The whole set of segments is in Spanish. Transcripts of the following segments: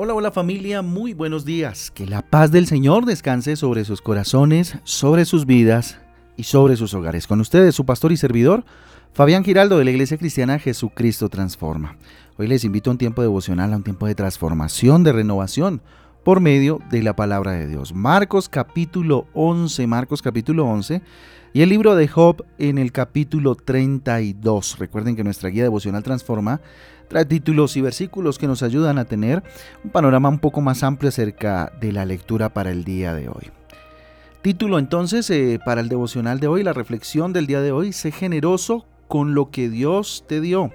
Hola, hola familia, muy buenos días. Que la paz del Señor descanse sobre sus corazones, sobre sus vidas y sobre sus hogares. Con ustedes, su pastor y servidor, Fabián Giraldo de la Iglesia Cristiana Jesucristo Transforma. Hoy les invito a un tiempo devocional, a un tiempo de transformación, de renovación por medio de la palabra de Dios. Marcos capítulo 11, Marcos capítulo 11 y el libro de Job en el capítulo 32. Recuerden que nuestra guía devocional Transforma trae títulos y versículos que nos ayudan a tener un panorama un poco más amplio acerca de la lectura para el día de hoy. Título entonces eh, para el devocional de hoy, la reflexión del día de hoy, sé generoso con lo que Dios te dio.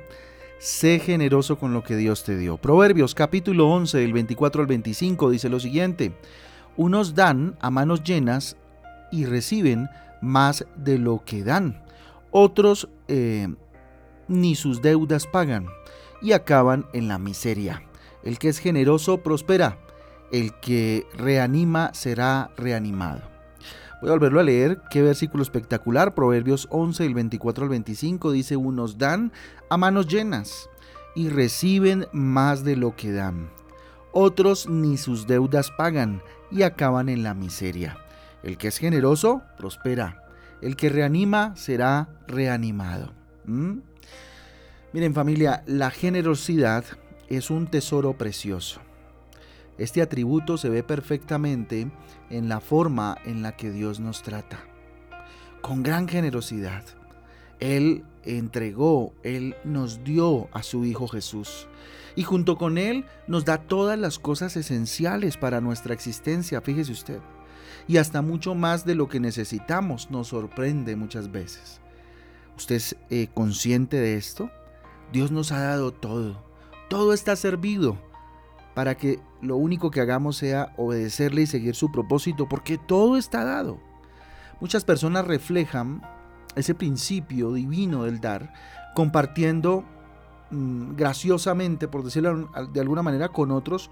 Sé generoso con lo que Dios te dio. Proverbios capítulo 11, del 24 al 25 dice lo siguiente, unos dan a manos llenas y reciben más de lo que dan. Otros eh, ni sus deudas pagan y acaban en la miseria. El que es generoso prospera, el que reanima será reanimado. Voy a volverlo a leer, qué versículo espectacular, Proverbios 11, el 24 al 25, dice, unos dan a manos llenas y reciben más de lo que dan. Otros ni sus deudas pagan y acaban en la miseria. El que es generoso prospera, el que reanima será reanimado. ¿Mm? Miren familia, la generosidad es un tesoro precioso. Este atributo se ve perfectamente en la forma en la que Dios nos trata. Con gran generosidad. Él entregó, Él nos dio a su Hijo Jesús. Y junto con Él nos da todas las cosas esenciales para nuestra existencia, fíjese usted. Y hasta mucho más de lo que necesitamos nos sorprende muchas veces. ¿Usted es eh, consciente de esto? Dios nos ha dado todo. Todo está servido para que lo único que hagamos sea obedecerle y seguir su propósito, porque todo está dado. Muchas personas reflejan ese principio divino del dar, compartiendo mm, graciosamente, por decirlo de alguna manera, con otros,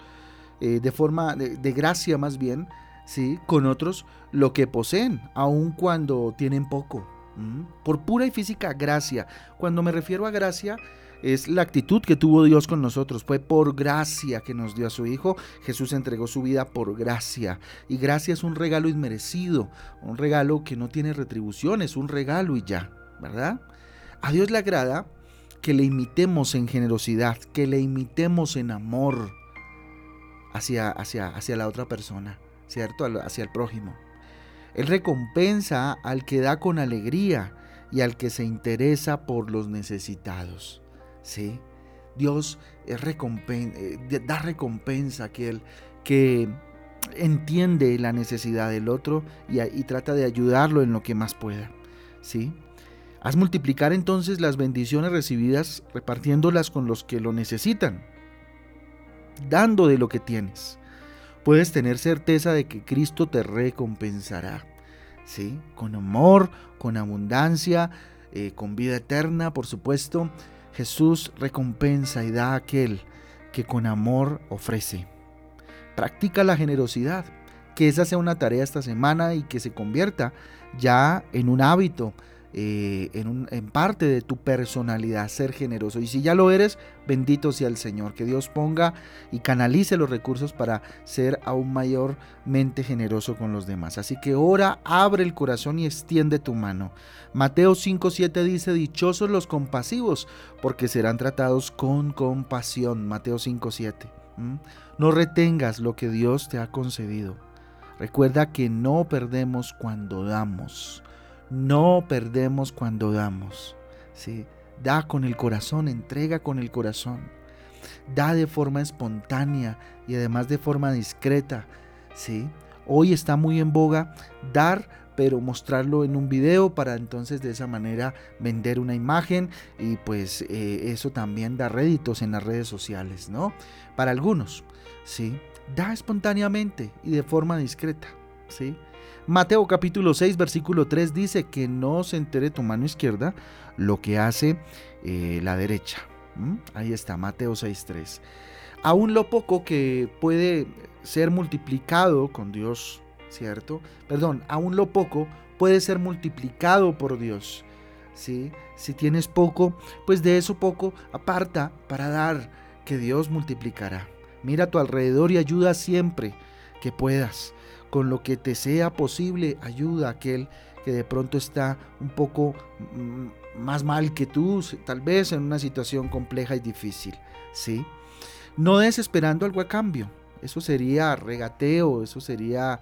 eh, de forma de, de, gracia más bien, ¿sí? con otros lo que poseen, aun cuando tienen poco. Por pura y física gracia. Cuando me refiero a gracia, es la actitud que tuvo Dios con nosotros. Fue por gracia que nos dio a su Hijo. Jesús entregó su vida por gracia. Y gracia es un regalo inmerecido, un regalo que no tiene retribución, es un regalo y ya, ¿verdad? A Dios le agrada que le imitemos en generosidad, que le imitemos en amor hacia, hacia, hacia la otra persona, ¿cierto? Hacia el prójimo. Él recompensa al que da con alegría y al que se interesa por los necesitados. ¿sí? Dios eh, da recompensa a aquel que entiende la necesidad del otro y, trata de ayudarlo en lo que más pueda. ¿sí? Haz multiplicar entonces las bendiciones recibidas repartiéndolas con los que lo necesitan, dando de lo que tienes. Puedes tener certeza de que Cristo te recompensará. ¿sí? Con amor, con abundancia, eh, con vida eterna, por supuesto. Jesús recompensa y da a aquel que con amor ofrece. Practica la generosidad, que esa sea una tarea esta semana y que se convierta ya en un hábito, eh, en, parte de tu personalidad, ser generoso. Y si ya lo eres, bendito sea el Señor. Que Dios ponga y canalice los recursos para ser aún mayormente generoso con los demás. Así que ora, abre el corazón y extiende tu mano. Mateo 5.7 dice, dichosos los compasivos, porque serán tratados con compasión. Mateo 5.7. No retengas lo que Dios te ha concedido. Recuerda que no perdemos cuando damos. No perdemos cuando damos. ¿sí? Da con el corazón, entrega con el corazón. Da de forma espontánea y además de forma discreta. ¿sí? Hoy está muy en boga dar, pero mostrarlo en un video para entonces de esa manera vender una imagen y pues eh, eso también da réditos en las redes sociales, ¿no? Para algunos, ¿sí? Da espontáneamente y de forma discreta, Mateo capítulo 6, versículo 3 dice que no se entere tu mano izquierda lo que hace eh, la derecha. Ahí está, Mateo 6, 3. Aún lo poco que puede ser multiplicado con Dios, ¿cierto? Perdón, aún lo poco puede ser multiplicado por Dios. ¿sí? Si tienes poco, pues de eso poco aparta para dar, que Dios multiplicará. Mira a tu alrededor y ayuda siempre que puedas. Con lo que te sea posible, ayuda a aquel que de pronto está un poco mm, más mal que tú, tal vez en una situación compleja y difícil, ¿sí? No desesperando algo a cambio. Eso sería regateo, eso sería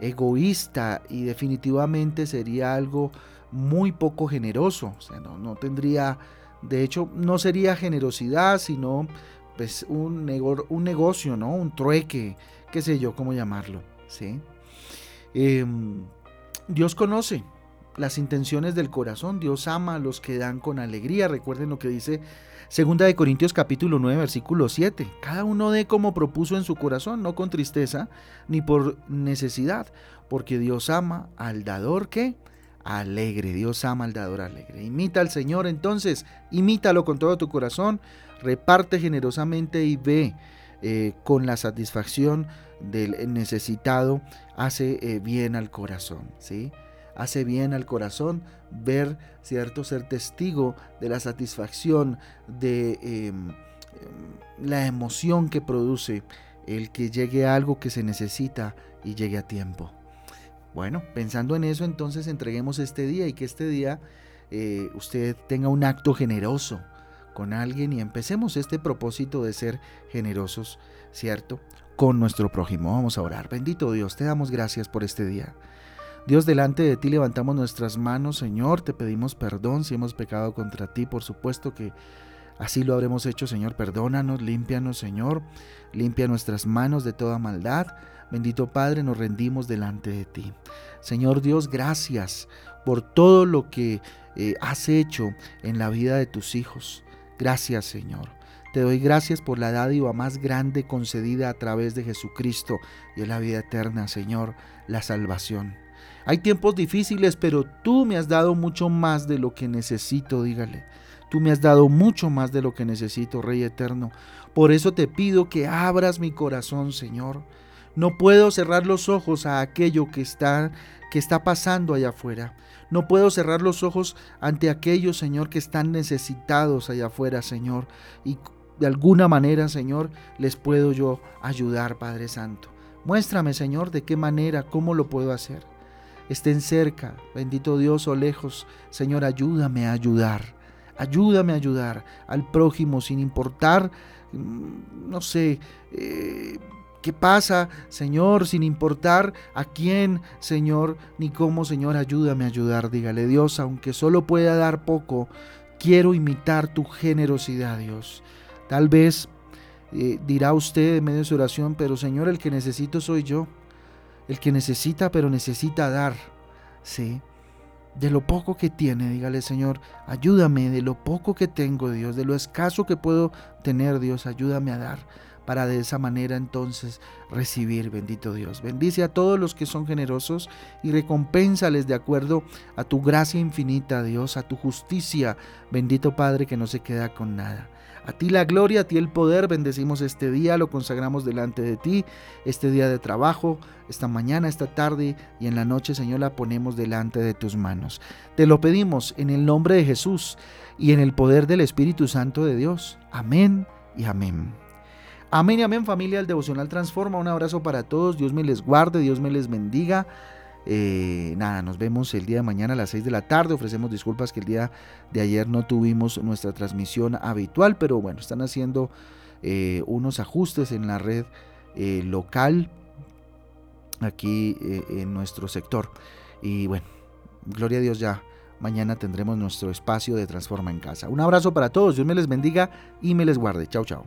egoísta y definitivamente sería algo muy poco generoso. O sea, no, no tendría, de hecho, no sería generosidad, sino pues un, un negocio, ¿no? Un trueque, qué sé yo, cómo llamarlo, ¿sí? Em, Dios conoce las intenciones del corazón, Dios ama a los que dan con alegría. Recuerden lo que dice Segunda de Corintios capítulo 9 versículo 7. Cada uno dé como propuso en su corazón, no con tristeza ni por necesidad, porque Dios ama al dador que alegre. Dios ama al dador alegre. Imita al Señor entonces, imítalo con todo tu corazón, reparte generosamente y ve eh, con la satisfacción del necesitado, hace eh, bien al corazón, ¿sí? hace bien al corazón ver, ¿cierto? Ser testigo de la satisfacción, de em, em, la emoción que produce el que llegue a algo que se necesita y llegue a tiempo. Bueno, pensando en eso, entonces entreguemos este día y que este día eh, usted tenga un acto generoso con alguien y empecemos este propósito de ser generosos, ¿cierto? Con nuestro prójimo. Vamos a orar. Bendito Dios, te damos gracias por este día. Dios, delante de ti levantamos nuestras manos, Señor, te pedimos perdón si hemos pecado contra ti, por supuesto que así lo habremos hecho, Señor, perdónanos, límpianos, Señor, limpia nuestras manos de toda maldad. Bendito Padre, nos rendimos delante de ti. Señor Dios, gracias por todo lo que eh, has hecho en la vida de tus hijos. Gracias, Señor. Te doy gracias por la dádiva más grande concedida a través de Jesucristo y en la vida eterna, Señor, la salvación. Hay tiempos difíciles, pero tú me has dado mucho más de lo que necesito, dígale. Tú me has dado mucho más de lo que necesito, Rey eterno. Por eso te pido que abras mi corazón, Señor. No puedo cerrar los ojos a aquello que está que está pasando allá afuera. No puedo cerrar los ojos ante aquellos, Señor, que están necesitados allá afuera, Señor. Y de alguna manera, Señor, les puedo yo ayudar, Padre Santo. Muéstrame, Señor, de qué manera, cómo lo puedo hacer estén cerca, bendito Dios, o lejos. Señor, ayúdame a ayudar. Ayúdame a ayudar al prójimo sin importar, mm, no sé, eh, qué pasa, Señor, sin importar a quién, Señor, ni cómo, Señor, ayúdame a ayudar. Dígale, Dios, aunque solo pueda dar poco, quiero imitar tu generosidad, Dios. Tal vez eh, dirá usted en medio de su oración, pero Señor, el que necesito soy yo el que necesita, pero necesita dar. Sí. De lo poco que tiene, dígale Señor, ayúdame de lo poco que tengo, Dios, de lo escaso que puedo tener, Dios, ayúdame a dar para de esa manera entonces recibir, bendito Dios. Bendice a todos los que son generosos y recompénsales de acuerdo a tu gracia infinita, Dios, a tu justicia, bendito Padre que no se queda con nada. A ti la gloria, a ti el poder, bendecimos este día, lo consagramos delante de ti, este día de trabajo, esta mañana, esta tarde y en la noche, Señor, la ponemos delante de tus manos. Te lo pedimos en el nombre de Jesús y en el poder del Espíritu Santo de Dios. Amén y amén. Amén y amén familia, el devocional transforma. Un abrazo para todos, Dios me les guarde, Dios me les bendiga. Eh, nada, nos vemos el día de mañana a las 6 de la tarde. Ofrecemos disculpas que el día de ayer no tuvimos nuestra transmisión habitual, pero bueno, están haciendo eh, unos ajustes en la red eh, local aquí en nuestro sector. Y bueno, gloria a Dios ya. Mañana tendremos nuestro espacio de Transforma en Casa. Un abrazo para todos, Dios me les bendiga y me les guarde. Chao, chao.